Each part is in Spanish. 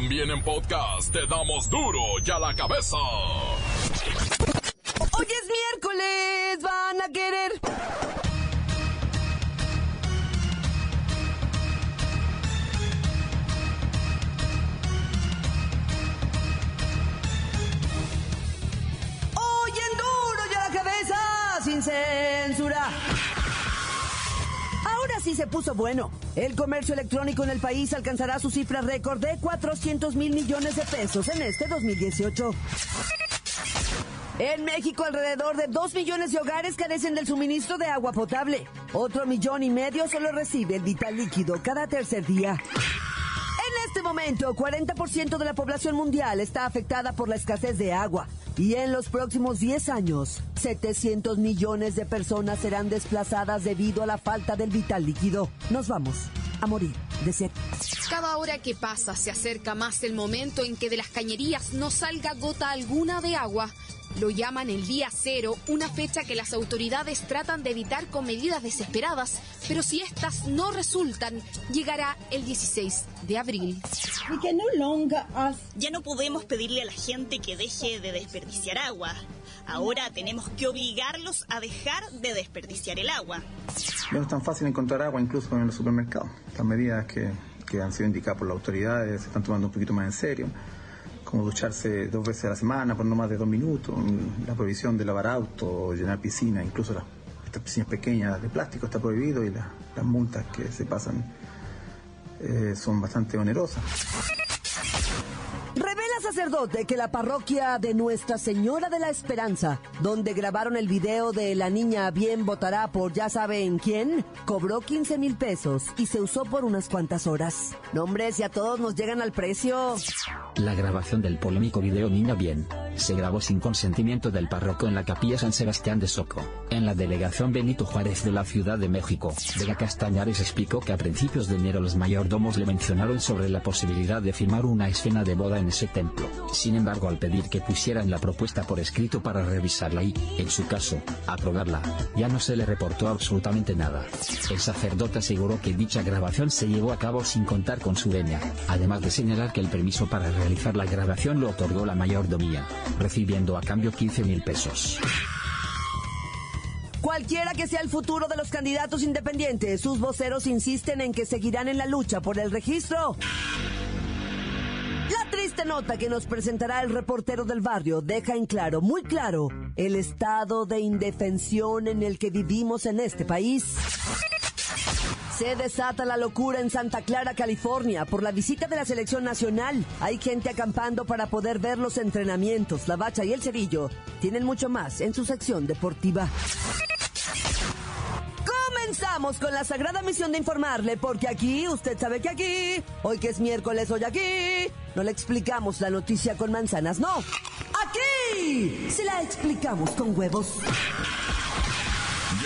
También en podcast te damos duro y a la cabeza. Hoy es miércoles, van a querer. Hoy en duro y a la cabeza, sin censura. Ahora sí se puso bueno. El comercio electrónico en el país alcanzará su cifra récord de 400 mil millones de pesos en este 2018. En México, alrededor de 2 millones de hogares carecen del suministro de agua potable. Otro millón y medio solo recibe el vital líquido cada tercer día. En este momento, 40% de la población mundial está afectada por la escasez de agua. Y en los próximos 10 años, 700 millones de personas serán desplazadas debido a la falta del vital líquido. Nos vamos a morir de sed. Cada hora que pasa se acerca más el momento en que de las cañerías no salga gota alguna de agua. Lo llaman el día cero, una fecha que las autoridades tratan de evitar con medidas desesperadas, pero si estas no resultan, llegará el 16 de abril. Ya no podemos pedirle a la gente que deje de desperdiciar agua. Ahora tenemos que obligarlos a dejar de desperdiciar el agua. No es tan fácil encontrar agua incluso en los supermercados. Las medidas que, que han sido indicadas por las autoridades se están tomando un poquito más en serio, como ducharse dos veces a la semana por no más de dos minutos, la prohibición de lavar auto, llenar piscina, incluso las, estas piscinas pequeñas de plástico está prohibido y la- las multas que se pasan eh, son bastante onerosas. Sacerdote que la parroquia de Nuestra Señora de la Esperanza, donde grabaron el video de la niña bien votará por ya saben quién, cobró 15 mil pesos y se usó por unas cuantas horas. No, hombre, si a todos nos llegan al precio. La grabación del polémico video Niña Bien se grabó sin consentimiento del párroco en la capilla San Sebastián de Soco, en la delegación Benito Juárez de la Ciudad de México. Vega Castañares explicó que a principios de enero los mayordomos le mencionaron sobre la posibilidad de firmar una escena de boda en ese templo. Sin embargo, al pedir que pusieran la propuesta por escrito para revisarla y, en su caso, aprobarla, ya no se le reportó absolutamente nada. El sacerdote aseguró que dicha grabación se llevó a cabo sin contar con su venia, además de señalar que el permiso para realizar la grabación lo otorgó la mayordomía, recibiendo a cambio 15 mil pesos. Cualquiera que sea el futuro de los candidatos independientes, sus voceros insisten en que seguirán en la lucha por el registro. La triste nota que nos presentará el reportero del barrio deja en claro, muy claro, el estado de indefensión en el que vivimos en este país. Se desata la locura en Santa Clara, California, por la visita de la selección nacional. Hay gente acampando para poder ver los entrenamientos. La Bacha y el Cerillo tienen mucho más en su sección deportiva. Comenzamos con la sagrada misión de informarle, porque aquí, usted sabe que aquí, hoy que es miércoles, hoy aquí, no le explicamos la noticia con manzanas, no. Aquí se la explicamos con huevos.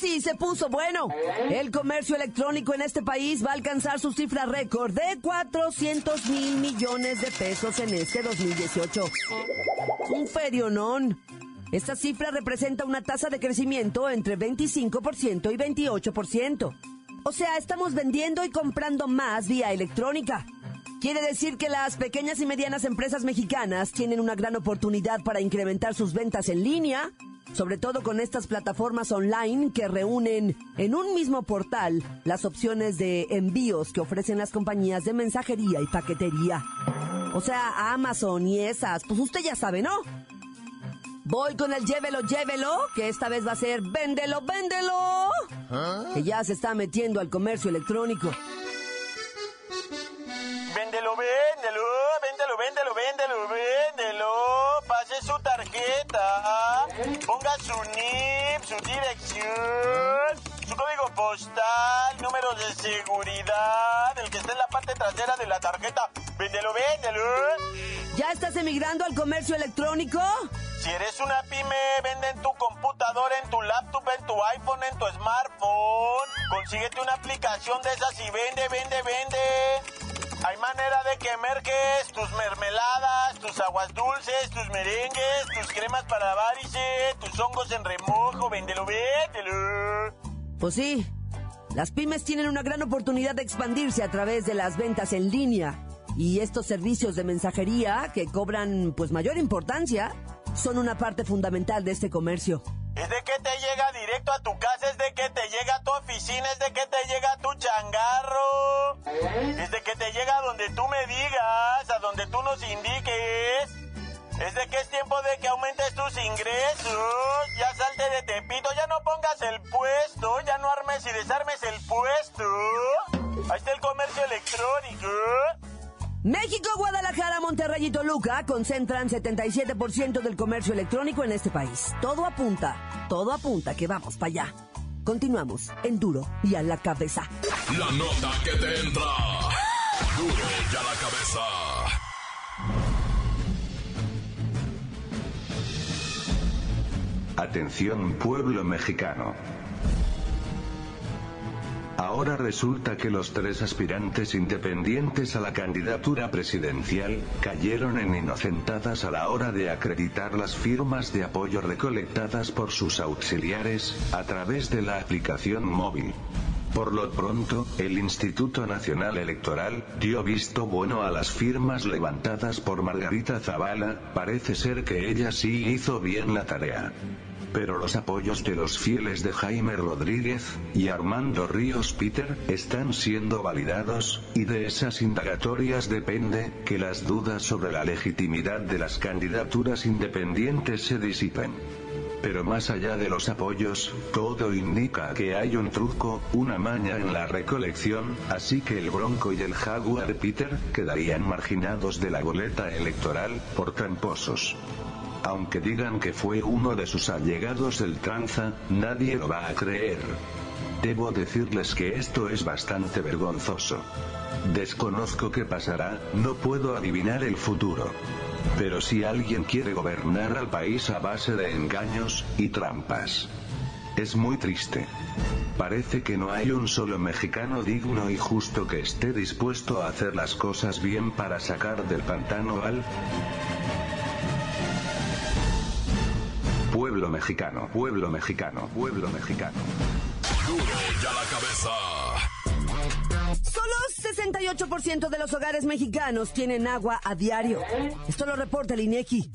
Sí se puso bueno. El comercio electrónico en este país va a alcanzar su cifra récord de 400 mil millones de pesos en este 2018. Un ferionón. Esta cifra representa una tasa de crecimiento entre 25% y 28%. O sea, estamos vendiendo y comprando más vía electrónica. Quiere decir que las pequeñas y medianas empresas mexicanas tienen una gran oportunidad para incrementar sus ventas en línea, sobre todo con estas plataformas online que reúnen en un mismo portal las opciones de envíos que ofrecen las compañías de mensajería y paquetería. O sea, Amazon y esas, pues usted ya sabe, ¿no? Voy con el llévelo, llévelo, que esta vez va a ser véndelo, véndelo, que ya se está metiendo al comercio electrónico. Su código postal, número de seguridad, el que está en la parte trasera de la tarjeta. Véndelo, véndelo. ¿Ya estás emigrando al comercio electrónico? Si eres una pyme, vende en tu computadora, en tu laptop, en tu iPhone, en tu smartphone. Consíguete una aplicación de esas y vende, vende, vende. Hay manera de que merques tus mermeladas, tus aguas dulces, tus merengues, tus cremas para varice, tus hongos en remojo. Véndelo, véndelo. Pues sí, las pymes tienen una gran oportunidad de expandirse a través de las ventas en línea. Y estos servicios de mensajería que cobran pues mayor importancia son una parte fundamental de este comercio. Es de que te llega directo a tu casa, es de que te llega a tu oficina, es de que te llega a tu changarro. Es de que te llega a donde tú me digas, a donde tú nos indiques. Es de que es tiempo de que aumentes tus ingresos. Ya salte de Tepito, ya no pongas el puesto, ya no armes y desarmes el puesto. Ahí está el comercio electrónico. México, Guadalajara, Monterrey y Toluca concentran 77% del comercio electrónico en este país. Todo apunta, todo apunta que vamos para allá. Continuamos en Duro y a la cabeza. La nota que te entra. Duro y a la cabeza. Atención pueblo mexicano. Ahora resulta que los tres aspirantes independientes a la candidatura presidencial cayeron en inocentadas a la hora de acreditar las firmas de apoyo recolectadas por sus auxiliares a través de la aplicación móvil. Por lo pronto, el Instituto Nacional Electoral dio visto bueno a las firmas levantadas por Margarita Zavala, parece ser que ella sí hizo bien la tarea pero los apoyos de los fieles de Jaime Rodríguez y Armando Ríos Peter están siendo validados, y de esas indagatorias depende que las dudas sobre la legitimidad de las candidaturas independientes se disipen. Pero más allá de los apoyos, todo indica que hay un truco, una maña en la recolección, así que el Bronco y el Jaguar Peter quedarían marginados de la boleta electoral por tramposos. Aunque digan que fue uno de sus allegados el tranza, nadie lo va a creer. Debo decirles que esto es bastante vergonzoso. Desconozco qué pasará, no puedo adivinar el futuro. Pero si alguien quiere gobernar al país a base de engaños y trampas, es muy triste. Parece que no hay un solo mexicano digno y justo que esté dispuesto a hacer las cosas bien para sacar del pantano al mexicano, pueblo mexicano, pueblo mexicano. Duro la cabeza. Solo 68% de los hogares mexicanos tienen agua a diario. Esto lo reporta el INEGI.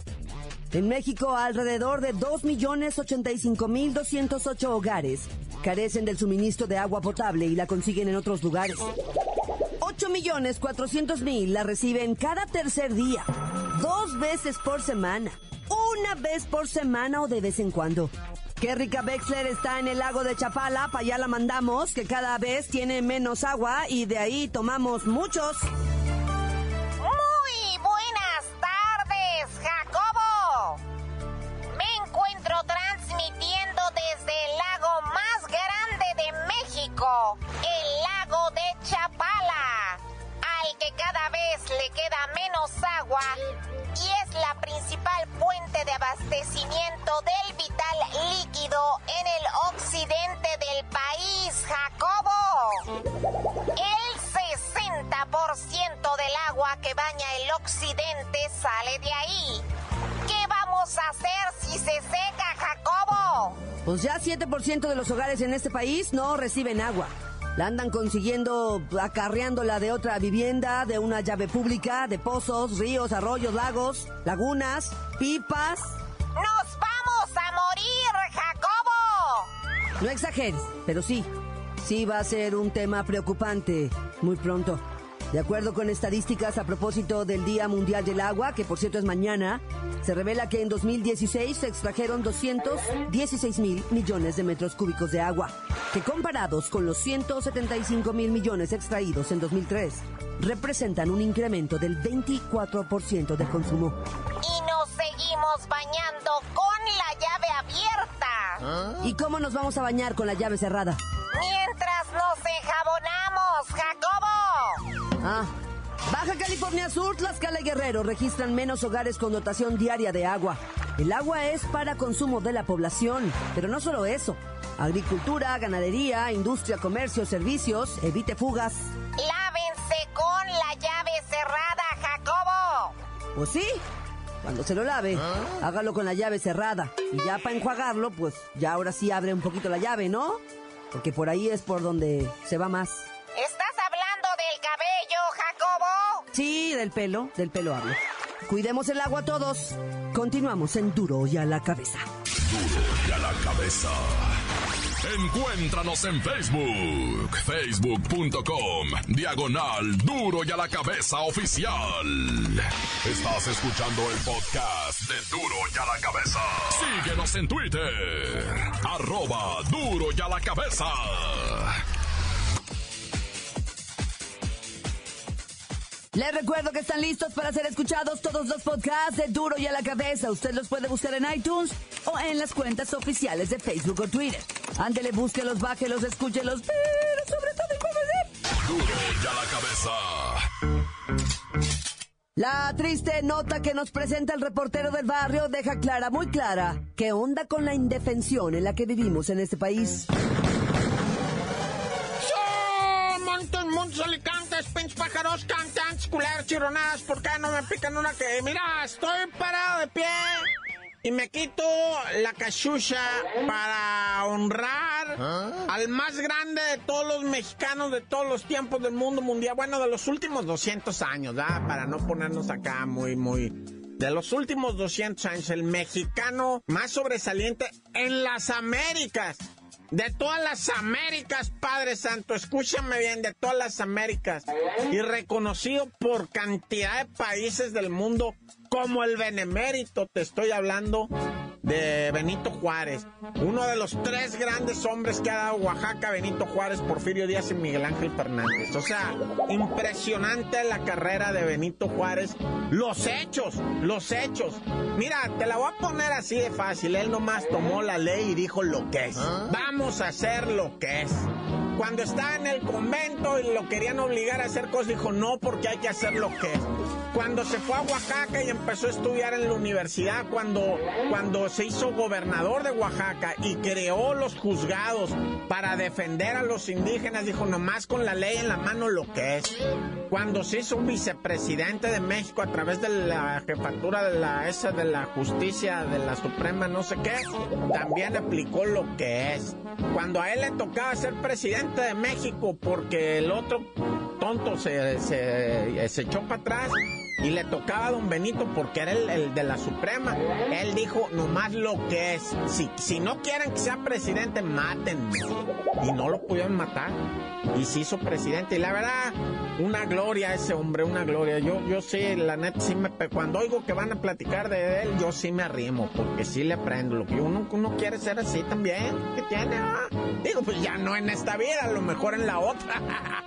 En México, alrededor de 2.085.208 hogares carecen del suministro de agua potable y la consiguen en otros lugares. 8.400.000 la reciben cada tercer día, dos veces por semana una vez por semana o de vez en cuando. Qué rica Bexler está en el lago de Chapala, para allá la mandamos, que cada vez tiene menos agua y de ahí tomamos muchos. Muy buenas tardes, Jacobo. Me encuentro transmitiendo desde el lago más grande de México, el lago de Chapala, al que cada vez le queda menos agua abastecimiento del vital líquido en el occidente del país, Jacobo. El 60% del agua que baña el occidente sale de ahí. ¿Qué vamos a hacer si se seca, Jacobo? Pues ya 7% de los hogares en este país no reciben agua. La andan consiguiendo, acarreándola de otra vivienda, de una llave pública, de pozos, ríos, arroyos, lagos, lagunas, pipas. ¡Nos vamos a morir, Jacobo! No exageres, pero sí, sí va a ser un tema preocupante muy pronto. De acuerdo con estadísticas a propósito del Día Mundial del Agua, que por cierto es mañana, se revela que en 2016 se extrajeron 216 mil millones de metros cúbicos de agua, que comparados con los 175 mil millones extraídos en 2003, representan un incremento del 24% del consumo. Y nos seguimos bañando con la llave abierta. ¿Y cómo nos vamos a bañar con la llave cerrada? Ah. Baja California Sur, Tlaxcala y Guerrero registran menos hogares con dotación diaria de agua. El agua es para consumo de la población, pero no solo eso. Agricultura, ganadería, industria, comercio, servicios, evite fugas. Lávense con la llave cerrada, Jacobo. Pues sí, cuando se lo lave, hágalo con la llave cerrada. Y ya para enjuagarlo, pues ya ahora sí abre un poquito la llave, ¿no? Porque por ahí es por donde se va más. Sí, del pelo, del pelo hablo. Cuidemos el agua todos. Continuamos en Duro y a la cabeza. Duro y a la cabeza. Encuéntranos en Facebook, facebook.com, diagonal duro y a la cabeza oficial. Estás escuchando el podcast de duro y a la cabeza. Síguenos en Twitter, arroba duro y a la cabeza. Les recuerdo que están listos para ser escuchados todos los podcasts de Duro y a la cabeza. Usted los puede buscar en iTunes o en las cuentas oficiales de Facebook o Twitter. Ándele, búsquelos, bájelos, escúchelos, pero sobre todo infórmese. Duro y a la cabeza. La triste nota que nos presenta el reportero del barrio deja clara, muy clara, qué onda con la indefensión en la que vivimos en este país. Montes, montes, alicantes, pinches pájaros, cantantes, culeros, chironadas, ¿por qué no me pican una que... Mira, estoy parado de pie y me quito la cachucha para honrar al más grande de todos los mexicanos de todos los tiempos del mundo mundial, bueno, de los últimos 200 años, ¿verdad? Para no ponernos acá muy, muy... De los últimos 200 años, el mexicano más sobresaliente en las Américas. De todas las Américas, Padre Santo, escúchame bien, de todas las Américas. Y reconocido por cantidad de países del mundo como el benemérito, te estoy hablando de Benito Juárez. Uno de los tres grandes hombres que ha dado Oaxaca, Benito Juárez, Porfirio Díaz y Miguel Ángel Fernández. O sea, impresionante la carrera de Benito Juárez. Los hechos, los hechos. Mira, te la voy a poner así de fácil. Él nomás tomó la ley y dijo lo que es. Vamos a hacer lo que es. Cuando estaba en el convento y lo querían obligar a hacer cosas, dijo no, porque hay que hacer lo que es. Cuando se fue a Oaxaca y empezó a estudiar en la universidad, cuando, cuando se hizo gobernador de Oaxaca y creó los juzgados para defender a los indígenas, dijo nomás con la ley en la mano lo que es. Cuando se hizo vicepresidente de México a través de la jefatura de la esa de la justicia de la Suprema, no sé qué, también aplicó lo que es. Cuando a él le tocaba ser presidente de México porque el otro tonto se, se, echó para atrás y le tocaba a don Benito porque era el, el, de la Suprema. Él dijo nomás lo que es. Si, si no quieren que sea presidente, mátenme. Y no lo pudieron matar. Y se hizo presidente. Y la verdad, una gloria ese hombre, una gloria. Yo, yo sí, la neta, sí me, cuando oigo que van a platicar de él, yo sí me arrimo, porque sí le aprendo. Lo que uno, uno quiere ser así también. ¿Qué tiene? Ah? Digo, pues ya no en esta vida, a lo mejor en la otra.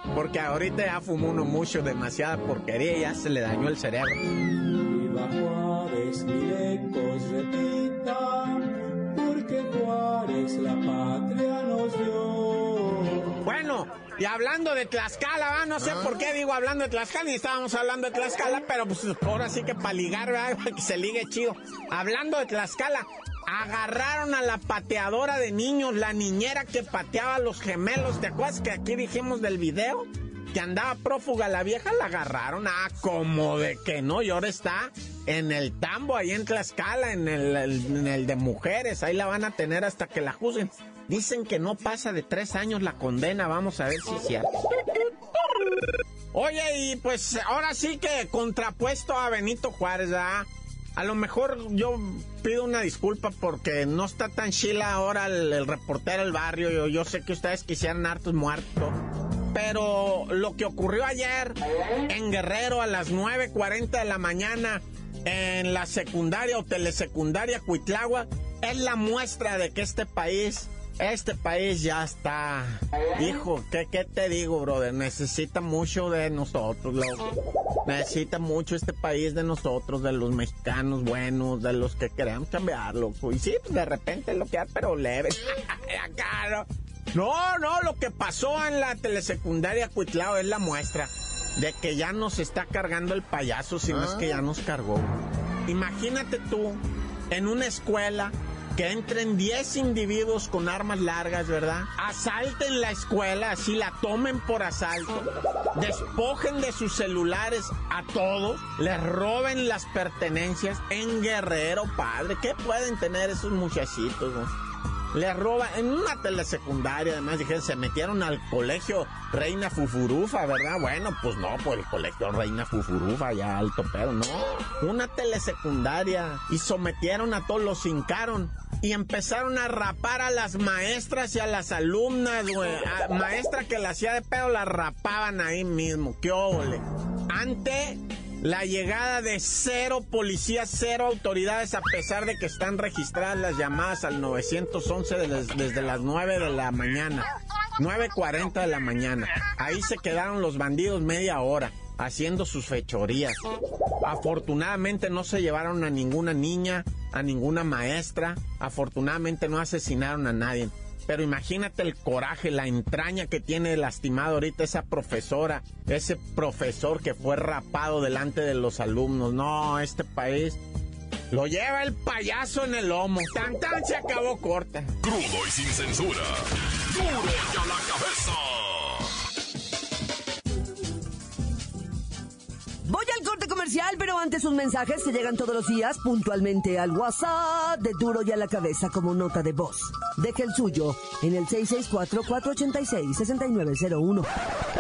porque ahorita ya fumó uno mucho, demasiada porquería y ya se le dañó el cerebro. Viva Juárez, mil ecos repitan, porque Juárez la patria nos dio. Bueno, y hablando de Tlaxcala, ¿va? no sé por qué digo hablando de Tlaxcala, y estábamos hablando de Tlaxcala, pero pues ahora sí que para ligar, ¿verdad? que se ligue chido. Hablando de Tlaxcala, agarraron a la pateadora de niños, la niñera que pateaba a los gemelos, ¿te acuerdas que aquí dijimos del video? que andaba prófuga la vieja, la agarraron. Ah, como de que no, y ahora está en el tambo, ahí en Tlaxcala, en el, el, en el de mujeres. Ahí la van a tener hasta que la juzguen. Dicen que no pasa de tres años la condena. Vamos a ver si es cierto. Oye, y pues ahora sí que contrapuesto a Benito Juárez. A lo mejor yo pido una disculpa porque no está tan chila ahora el, el reportero del barrio. Yo, yo sé que ustedes quisieran hartos muertos pero lo que ocurrió ayer en Guerrero a las 9.40 de la mañana en la secundaria o telesecundaria Cuitlagua es la muestra de que este país, este país ya está. Hijo, ¿qué, qué te digo, brother? Necesita mucho de nosotros, loco. Necesita mucho este país de nosotros, de los mexicanos buenos, de los que queremos cambiar, loco. Y sí, pues de repente lo que pero leve. Acá, ¿no? No, no, lo que pasó en la telesecundaria Cuitlao es la muestra. de que ya nos está cargando el payaso, si no es que ya nos cargó. Imagínate tú, en una escuela, que entren 10 individuos con armas largas, ¿verdad? Asalten la escuela, así la tomen por asalto, despojen de sus celulares a todos, les roben las pertenencias en Guerrero, padre. ¿Qué pueden tener esos muchachitos? no? Le roban en una telesecundaria, además dijeron, se metieron al colegio Reina Fufurufa, ¿verdad? Bueno, pues no, pues el colegio Reina Fufurufa, ya alto pero no. Una telesecundaria y sometieron a todos, los hincaron y empezaron a rapar a las maestras y a las alumnas, güey. Maestra que la hacía de pedo la rapaban ahí mismo. ¡Qué óvole! Ante la llegada de cero policías, cero autoridades, a pesar de que están registradas las llamadas al 911 desde, desde las 9 de la mañana. 9.40 de la mañana. Ahí se quedaron los bandidos media hora haciendo sus fechorías. Afortunadamente no se llevaron a ninguna niña, a ninguna maestra. Afortunadamente no asesinaron a nadie. Pero imagínate el coraje, la entraña que tiene lastimado ahorita esa profesora, ese profesor que fue rapado delante de los alumnos. No, este país lo lleva el payaso en el lomo. Tan tan se acabó corta. Crudo y sin censura. Duro y a la cabeza. Comercial, pero antes sus mensajes que llegan todos los días puntualmente al WhatsApp de Duro y a la cabeza como nota de voz. Deje el suyo en el 664-486-6901.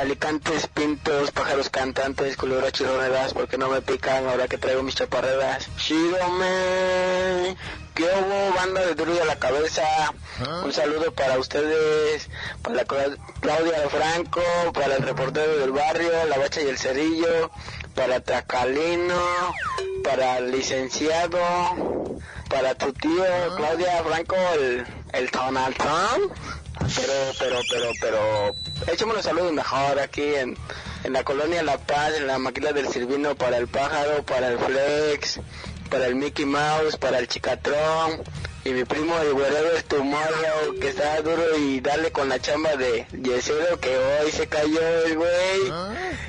Alicantes, pintos, pájaros cantantes, culebras chirroneras, porque no me pican ahora que traigo mis chaparreras. Shirome, ¿qué hubo, banda de duro y a la cabeza? Un saludo para ustedes, para la Cla- Claudia Franco, para el reportero del barrio, la bacha y el cerillo, para Tracalino, para el licenciado, para tu tío Claudia Franco, el, el Donald Trump. Pero, pero, pero, pero, échame los saludos mejor aquí en, en la colonia La Paz, en la maquila del Silvino, para el pájaro, para el Flex, para el Mickey Mouse, para el Chicatrón, y mi primo el güerero es tu morro, que está duro y dale con la chamba de Yesero, que hoy se cayó el güey,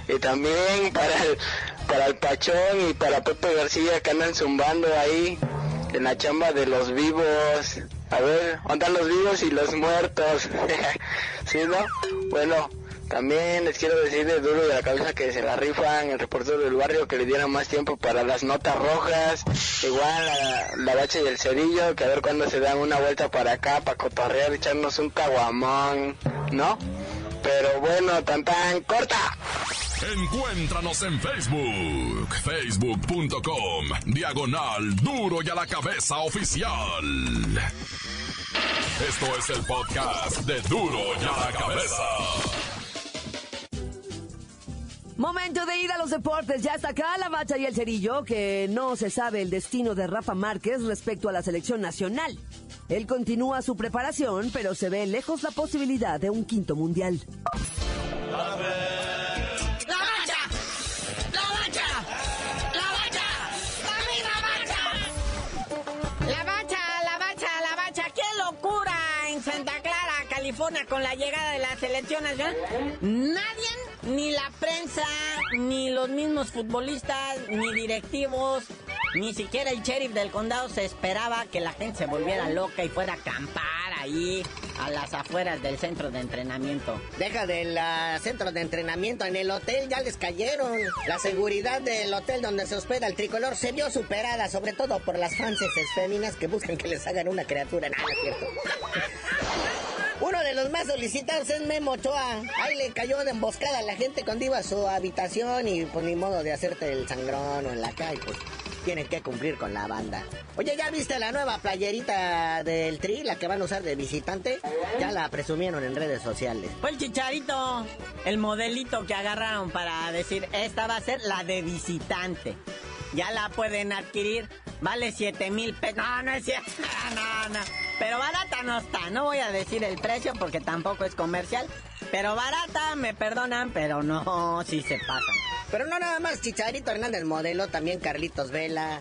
y también para el, para el Pachón y para Pepe García que andan zumbando ahí, en la chamba de los vivos. A ver, ¿dónde están los vivos y los muertos? ¿Sí, no? Bueno, también les quiero decir de duro de la cabeza que se la rifan el reportero del barrio que le dieran más tiempo para las notas rojas. Igual la, la y el cerillo, que a ver cuándo se dan una vuelta para acá para cotorrear, echarnos un caguamón, ¿no? Pero bueno, tan tan corta. Encuéntranos en Facebook, facebook.com, diagonal duro y a la cabeza oficial. Esto es el podcast de duro y a la cabeza. Momento de ir a los deportes. Ya está acá la bacha y el cerillo, que no se sabe el destino de Rafa Márquez respecto a la selección nacional. Él continúa su preparación, pero se ve lejos la posibilidad de un quinto mundial. ¡La bacha! ¡La bacha! ¡La bacha! ¡Dame la bacha! La bacha, la bacha, la bacha, qué locura en Santa Clara, California, con la llegada de la selección nacional. Nadie, ni la prensa, ni los mismos futbolistas, ni directivos, ni siquiera el sheriff del condado se esperaba que la gente se volviera loca y fuera a acampar ahí a las afueras del centro de entrenamiento. Deja del ah, centro de entrenamiento, en el hotel ya les cayeron. La seguridad del hotel donde se hospeda el tricolor se vio superada, sobre todo por las fans féminas que buscan que les hagan una criatura. Nada, cierto. Uno de los más solicitados es Memo Ochoa. Ahí le cayó de emboscada a la gente cuando iba a su habitación y pues ni modo de hacerte el sangrón o en la calle, pues tienen que cumplir con la banda. Oye, ¿ya viste la nueva playerita del Tri, la que van a usar de visitante? Ya la presumieron en redes sociales. Fue el chicharito, el modelito que agarraron para decir, esta va a ser la de visitante. Ya la pueden adquirir, vale 7 mil pesos. No, no es cierto, no, no. Pero barata no está, no voy a decir el precio porque tampoco es comercial. Pero barata, me perdonan, pero no, sí se pasan. Pero no nada más Chicharito Hernández Modelo, también Carlitos Vela,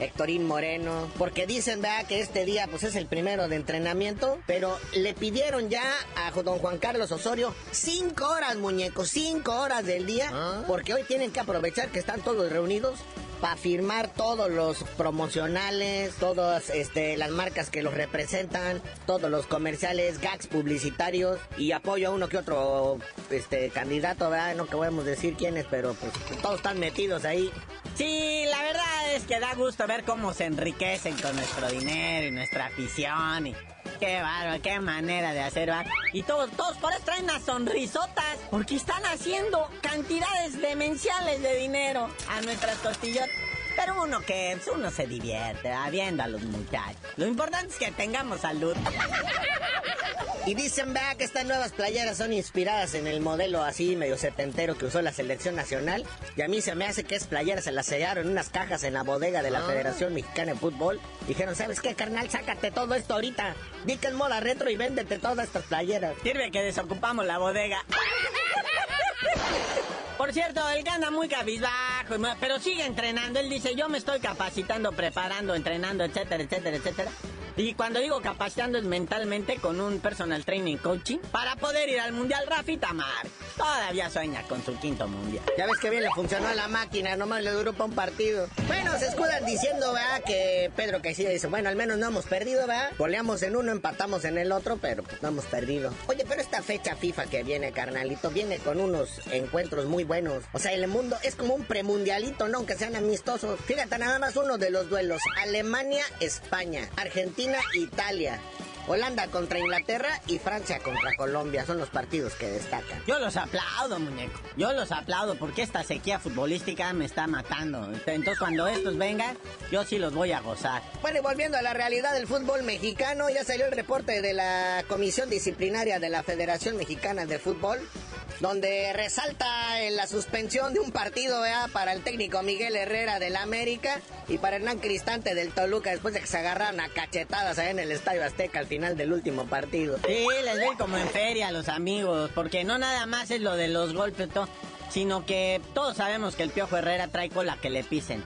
Héctorín Moreno, porque dicen, vea, que este día pues es el primero de entrenamiento, pero le pidieron ya a don Juan Carlos Osorio cinco horas, muñecos, cinco horas del día, porque hoy tienen que aprovechar que están todos reunidos para firmar todos los promocionales, todas este, las marcas que los representan, todos los comerciales, gags publicitarios y apoyo a uno que otro este, candidato, ¿verdad? No podemos decir quiénes, pero pues todos están metidos ahí. Sí, la verdad es que da gusto ver cómo se enriquecen con nuestro dinero y nuestra afición y qué bárbaro, qué manera de hacer, ¿va? Y todos, todos por eso traen unas sonrisotas, porque están haciendo cantidades demenciales de dinero a nuestras costillas. Pero uno que, uno se divierte, viendo a los muchachos. Lo importante es que tengamos salud. Y dicen, vea, que estas nuevas playeras son inspiradas en el modelo así medio setentero que usó la selección nacional. Y a mí se me hace que es playeras se las sellaron en unas cajas en la bodega de la Federación Mexicana de Fútbol. Dijeron, ¿sabes qué, carnal? Sácate todo esto ahorita. Di que es moda retro y véndete todas estas playeras. Sirve que desocupamos la bodega. Por cierto, él gana muy cabizbajo, pero sigue entrenando. Él dice, yo me estoy capacitando, preparando, entrenando, etcétera, etcétera, etcétera. Y cuando digo capacitando es mentalmente con un personal training coaching para poder ir al Mundial Rafi Tamar. Todavía sueña con su quinto Mundial. Ya ves que bien le funcionó a la máquina, nomás le duró para un partido. Bueno, se escudan diciendo, ¿verdad? Que Pedro Caicilla dice, bueno, al menos no hemos perdido, ¿verdad? Goleamos en uno, empatamos en el otro, pero pues no hemos perdido. Oye, pero esta fecha FIFA que viene, carnalito, viene con unos encuentros muy buenos. O sea, el mundo es como un premundialito, ¿no? Aunque sean amistosos. Fíjate, nada más uno de los duelos. Alemania-España, Argentina-Italia. Holanda contra Inglaterra y Francia contra Colombia son los partidos que destacan. Yo los aplaudo, muñeco. Yo los aplaudo porque esta sequía futbolística me está matando. Entonces, cuando estos vengan, yo sí los voy a gozar. Bueno, y volviendo a la realidad del fútbol mexicano, ya salió el reporte de la Comisión Disciplinaria de la Federación Mexicana de Fútbol, donde resalta en la suspensión de un partido para el técnico Miguel Herrera del América y para Hernán Cristante del Toluca después de que se agarraron a cachetadas en el Estadio Azteca al final del último partido. Sí, les doy como en feria a los amigos, porque no nada más es lo de los golpes, sino que todos sabemos que el Piojo Herrera trae cola que le pisen.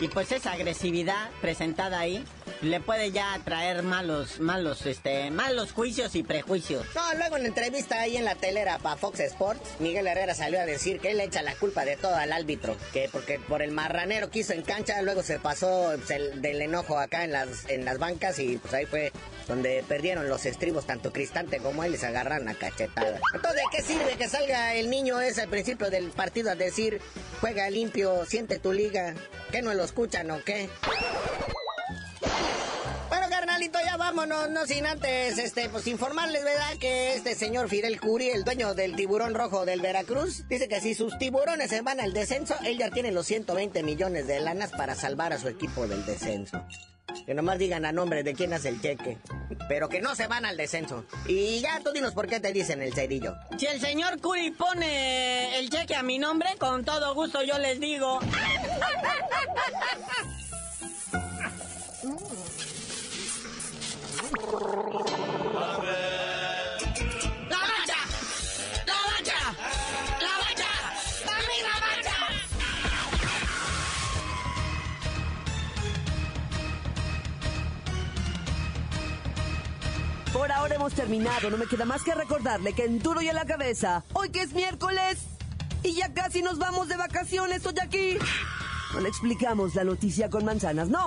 Y pues esa agresividad presentada ahí le puede ya traer malos, malos, este, malos juicios y prejuicios. No, luego en entrevista ahí en la telera para Fox Sports, Miguel Herrera salió a decir que él echa la culpa de todo al árbitro, que porque por el marranero que hizo en cancha, luego se pasó pues, el- del enojo acá en las, en las bancas y pues ahí fue donde perdieron los estribos tanto Cristante como él se agarran a cachetada. Entonces, ¿de qué sirve que salga el niño ese al principio del partido a decir, juega limpio, siente tu liga? ¿Qué no lo escuchan o qué? Bueno, carnalito, ya vámonos, no sin antes, este, pues informarles, ¿verdad? Que este señor Fidel Curi, el dueño del tiburón rojo del Veracruz, dice que si sus tiburones se van al descenso, él ya tiene los 120 millones de lanas para salvar a su equipo del descenso. Que nomás digan a nombre de quién hace el cheque. Pero que no se van al descenso. Y ya tú dinos por qué te dicen el cerillo. Si el señor Curi pone el cheque a mi nombre, con todo gusto yo les digo. Por ahora hemos terminado. No me queda más que recordarle que en duro y a la cabeza, hoy que es miércoles y ya casi nos vamos de vacaciones, estoy aquí. No le explicamos la noticia con manzanas, no.